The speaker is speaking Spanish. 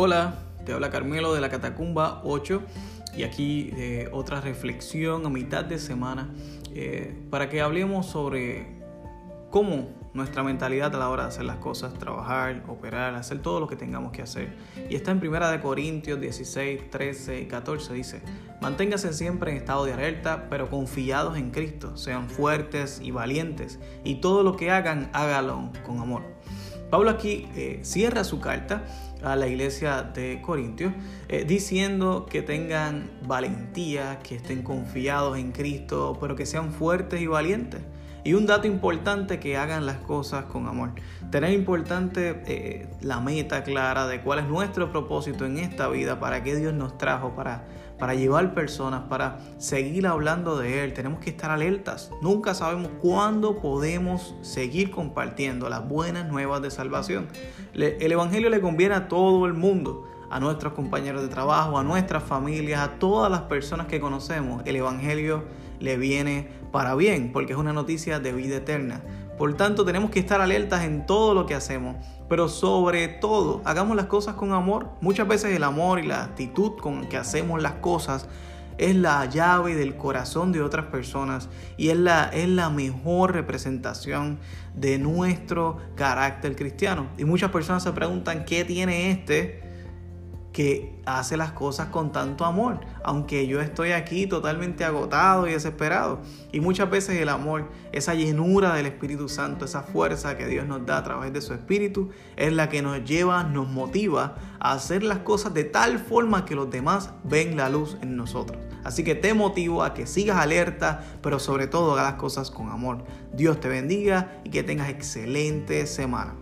Hola, te habla Carmelo de la Catacumba 8 y aquí eh, otra reflexión a mitad de semana eh, para que hablemos sobre cómo nuestra mentalidad a la hora de hacer las cosas, trabajar, operar, hacer todo lo que tengamos que hacer. Y está en Primera de Corintios 16, 13 y 14 dice, manténgase siempre en estado de alerta, pero confiados en Cristo, sean fuertes y valientes, y todo lo que hagan, hágalo con amor. Pablo aquí eh, cierra su carta a la iglesia de Corintios, eh, diciendo que tengan valentía, que estén confiados en Cristo, pero que sean fuertes y valientes. Y un dato importante, que hagan las cosas con amor. Tener importante eh, la meta clara de cuál es nuestro propósito en esta vida, para qué Dios nos trajo, para, para llevar personas, para seguir hablando de Él. Tenemos que estar alertas. Nunca sabemos cuándo podemos seguir compartiendo las buenas nuevas de salvación. el Evangelio le conviene a todo el mundo a nuestros compañeros de trabajo, a nuestras familias, a todas las personas que conocemos, el Evangelio le viene para bien, porque es una noticia de vida eterna. Por tanto, tenemos que estar alertas en todo lo que hacemos, pero sobre todo, hagamos las cosas con amor. Muchas veces el amor y la actitud con que hacemos las cosas es la llave del corazón de otras personas y es la, es la mejor representación de nuestro carácter cristiano. Y muchas personas se preguntan, ¿qué tiene este? Que hace las cosas con tanto amor, aunque yo estoy aquí totalmente agotado y desesperado. Y muchas veces el amor, esa llenura del Espíritu Santo, esa fuerza que Dios nos da a través de su Espíritu, es la que nos lleva, nos motiva a hacer las cosas de tal forma que los demás ven la luz en nosotros. Así que te motivo a que sigas alerta, pero sobre todo hagas las cosas con amor. Dios te bendiga y que tengas excelente semana.